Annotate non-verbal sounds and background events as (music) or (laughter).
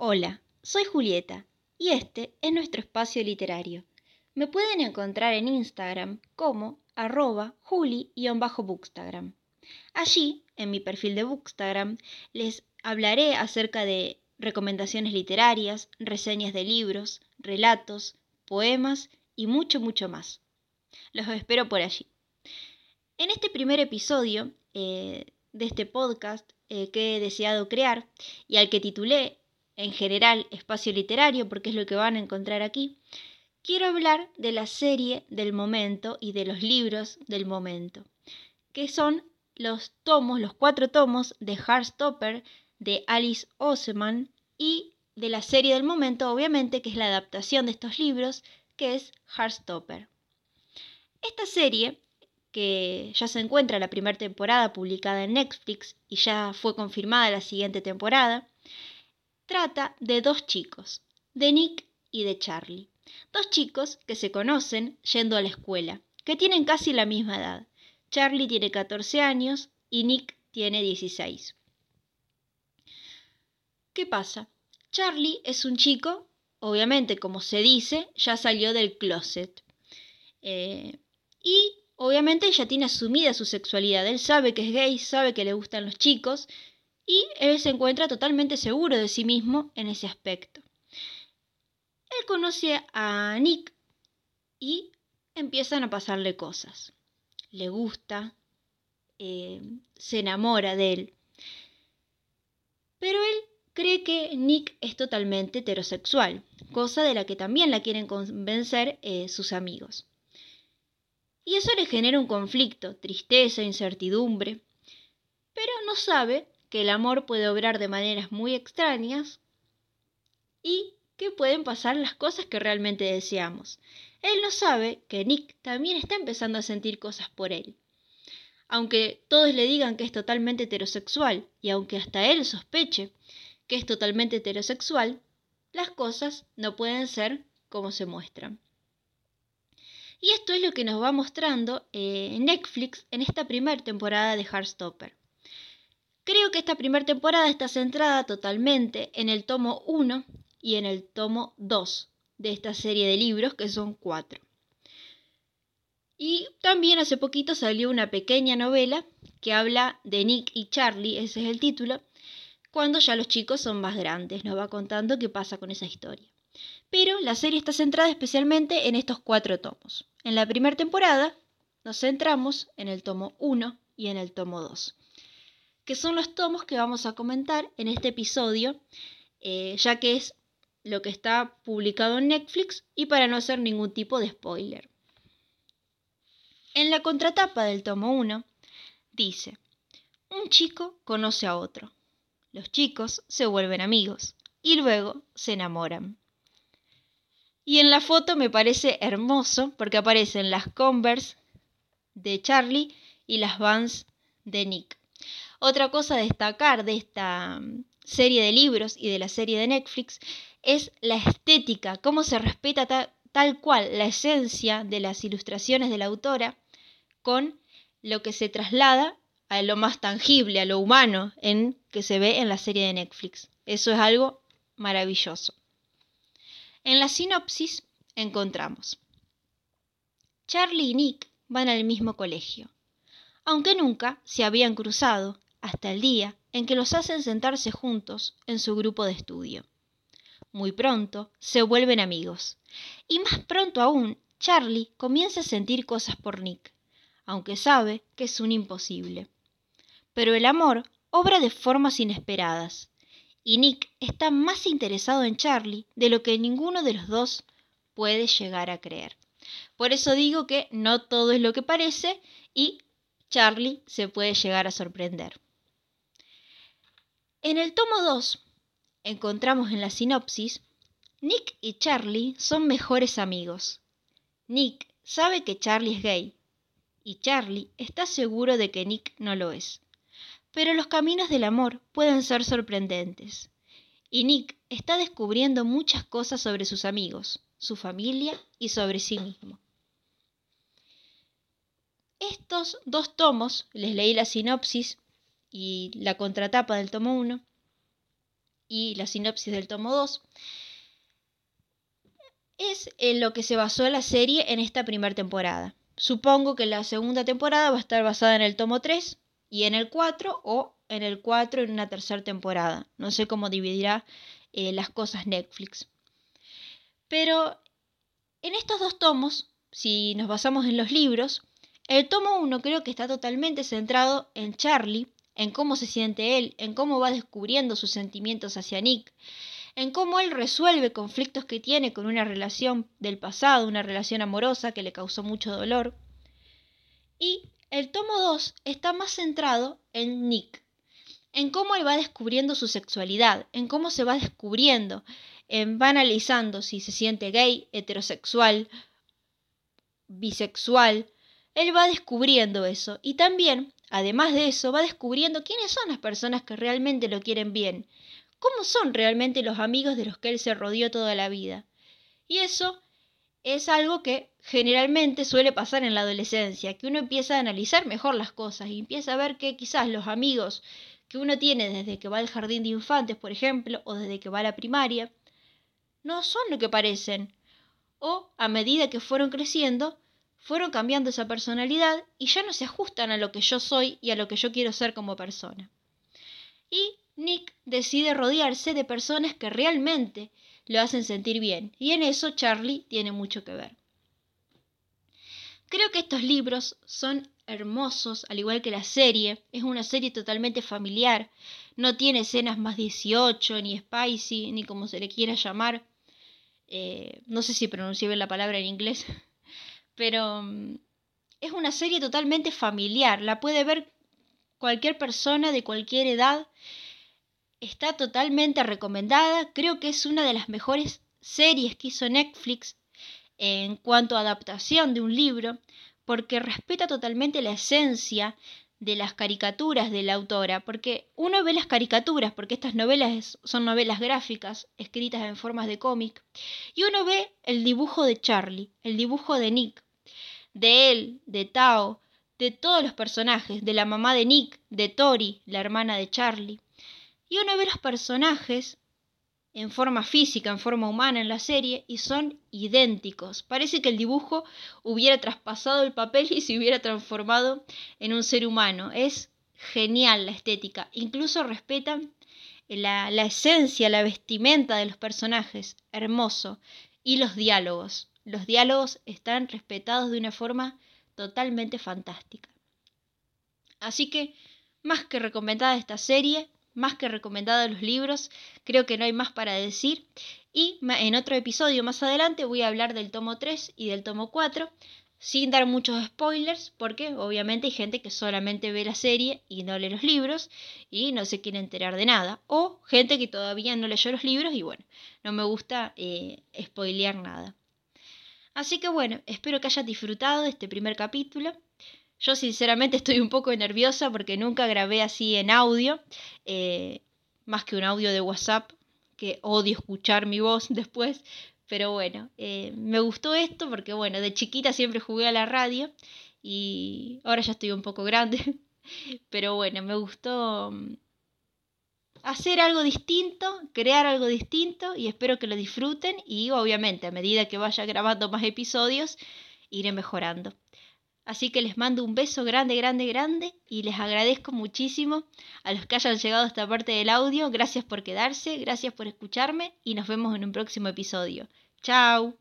Hola, soy Julieta y este es nuestro espacio literario. Me pueden encontrar en Instagram como arroba juli-bookstagram. Allí, en mi perfil de Bookstagram, les hablaré acerca de recomendaciones literarias, reseñas de libros, relatos, poemas y mucho, mucho más. Los espero por allí. En este primer episodio eh, de este podcast eh, que he deseado crear y al que titulé en general espacio literario, porque es lo que van a encontrar aquí, quiero hablar de la serie del momento y de los libros del momento, que son los tomos, los cuatro tomos de Heartstopper de Alice Oseman y de la serie del momento, obviamente, que es la adaptación de estos libros, que es Heartstopper. Esta serie, que ya se encuentra la primera temporada publicada en Netflix y ya fue confirmada la siguiente temporada, trata de dos chicos, de Nick y de Charlie. Dos chicos que se conocen yendo a la escuela, que tienen casi la misma edad. Charlie tiene 14 años y Nick tiene 16. ¿Qué pasa? Charlie es un chico, obviamente como se dice, ya salió del closet. Eh, y obviamente ya tiene asumida su sexualidad. Él sabe que es gay, sabe que le gustan los chicos y él se encuentra totalmente seguro de sí mismo en ese aspecto. Él conoce a Nick y empiezan a pasarle cosas. Le gusta, eh, se enamora de él. Pero él cree que Nick es totalmente heterosexual, cosa de la que también la quieren convencer eh, sus amigos. Y eso le genera un conflicto, tristeza, incertidumbre, pero no sabe que el amor puede obrar de maneras muy extrañas y que pueden pasar las cosas que realmente deseamos. Él no sabe que Nick también está empezando a sentir cosas por él. Aunque todos le digan que es totalmente heterosexual y aunque hasta él sospeche que es totalmente heterosexual, las cosas no pueden ser como se muestran. Y esto es lo que nos va mostrando eh, Netflix en esta primera temporada de Heartstopper. Creo que esta primera temporada está centrada totalmente en el tomo 1 y en el tomo 2 de esta serie de libros, que son cuatro. Y también hace poquito salió una pequeña novela que habla de Nick y Charlie, ese es el título, cuando ya los chicos son más grandes, nos va contando qué pasa con esa historia. Pero la serie está centrada especialmente en estos cuatro tomos. En la primera temporada nos centramos en el tomo 1 y en el tomo 2 que son los tomos que vamos a comentar en este episodio, eh, ya que es lo que está publicado en Netflix y para no hacer ningún tipo de spoiler. En la contratapa del tomo 1 dice, un chico conoce a otro, los chicos se vuelven amigos y luego se enamoran. Y en la foto me parece hermoso porque aparecen las Converse de Charlie y las Vans de Nick. Otra cosa a destacar de esta mm, serie de libros y de la serie de Netflix es la estética, cómo se respeta tal cual la esencia de las ilustraciones de la autora con lo que se traslada a lo más tangible, a lo humano, en que se ve en la serie de Netflix. Eso es algo maravilloso. En la sinopsis encontramos Charlie y Nick van al mismo colegio, aunque nunca se habían cruzado hasta el día en que los hacen sentarse juntos en su grupo de estudio. Muy pronto se vuelven amigos. Y más pronto aún, Charlie comienza a sentir cosas por Nick, aunque sabe que es un imposible. Pero el amor obra de formas inesperadas, y Nick está más interesado en Charlie de lo que ninguno de los dos puede llegar a creer. Por eso digo que no todo es lo que parece y Charlie se puede llegar a sorprender. En el tomo 2 encontramos en la sinopsis, Nick y Charlie son mejores amigos. Nick sabe que Charlie es gay y Charlie está seguro de que Nick no lo es. Pero los caminos del amor pueden ser sorprendentes y Nick está descubriendo muchas cosas sobre sus amigos, su familia y sobre sí mismo. Estos dos tomos, les leí la sinopsis y la contratapa del tomo 1, y la sinopsis del tomo 2, es en lo que se basó la serie en esta primera temporada. Supongo que la segunda temporada va a estar basada en el tomo 3 y en el 4 o en el 4 en una tercera temporada. No sé cómo dividirá eh, las cosas Netflix. Pero en estos dos tomos, si nos basamos en los libros, el tomo 1 creo que está totalmente centrado en Charlie, en cómo se siente él, en cómo va descubriendo sus sentimientos hacia Nick, en cómo él resuelve conflictos que tiene con una relación del pasado, una relación amorosa que le causó mucho dolor. Y el tomo 2 está más centrado en Nick, en cómo él va descubriendo su sexualidad, en cómo se va descubriendo, en, va analizando si se siente gay, heterosexual, bisexual. Él va descubriendo eso y también, además de eso, va descubriendo quiénes son las personas que realmente lo quieren bien, cómo son realmente los amigos de los que él se rodeó toda la vida. Y eso es algo que generalmente suele pasar en la adolescencia, que uno empieza a analizar mejor las cosas y empieza a ver que quizás los amigos que uno tiene desde que va al jardín de infantes, por ejemplo, o desde que va a la primaria, no son lo que parecen. O a medida que fueron creciendo, fueron cambiando esa personalidad y ya no se ajustan a lo que yo soy y a lo que yo quiero ser como persona. Y Nick decide rodearse de personas que realmente lo hacen sentir bien, y en eso Charlie tiene mucho que ver. Creo que estos libros son hermosos, al igual que la serie. Es una serie totalmente familiar. No tiene escenas más 18, ni spicy, ni como se le quiera llamar. Eh, no sé si pronuncié bien la palabra en inglés. (laughs) Pero mm, es una serie totalmente familiar. La puede ver cualquier persona de cualquier edad. Está totalmente recomendada. Creo que es una de las mejores series que hizo Netflix en cuanto a adaptación de un libro porque respeta totalmente la esencia de las caricaturas de la autora, porque uno ve las caricaturas, porque estas novelas son novelas gráficas escritas en formas de cómic, y uno ve el dibujo de Charlie, el dibujo de Nick, de él, de Tao, de todos los personajes, de la mamá de Nick, de Tori, la hermana de Charlie. Y uno ve los personajes en forma física, en forma humana en la serie y son idénticos. Parece que el dibujo hubiera traspasado el papel y se hubiera transformado en un ser humano. Es genial la estética. Incluso respetan la, la esencia, la vestimenta de los personajes. Hermoso. Y los diálogos. Los diálogos están respetados de una forma totalmente fantástica. Así que, más que recomendada esta serie, más que recomendado los libros, creo que no hay más para decir. Y en otro episodio más adelante voy a hablar del tomo 3 y del tomo 4, sin dar muchos spoilers, porque obviamente hay gente que solamente ve la serie y no lee los libros y no se quiere enterar de nada. O gente que todavía no leyó los libros y bueno, no me gusta eh, spoilear nada. Así que bueno, espero que hayas disfrutado de este primer capítulo. Yo sinceramente estoy un poco nerviosa porque nunca grabé así en audio, eh, más que un audio de WhatsApp, que odio escuchar mi voz (laughs) después. Pero bueno, eh, me gustó esto porque bueno, de chiquita siempre jugué a la radio y ahora ya estoy un poco grande. (laughs) Pero bueno, me gustó mm, hacer algo distinto, crear algo distinto y espero que lo disfruten y obviamente a medida que vaya grabando más episodios iré mejorando. Así que les mando un beso grande, grande, grande y les agradezco muchísimo a los que hayan llegado a esta parte del audio. Gracias por quedarse, gracias por escucharme y nos vemos en un próximo episodio. Chao.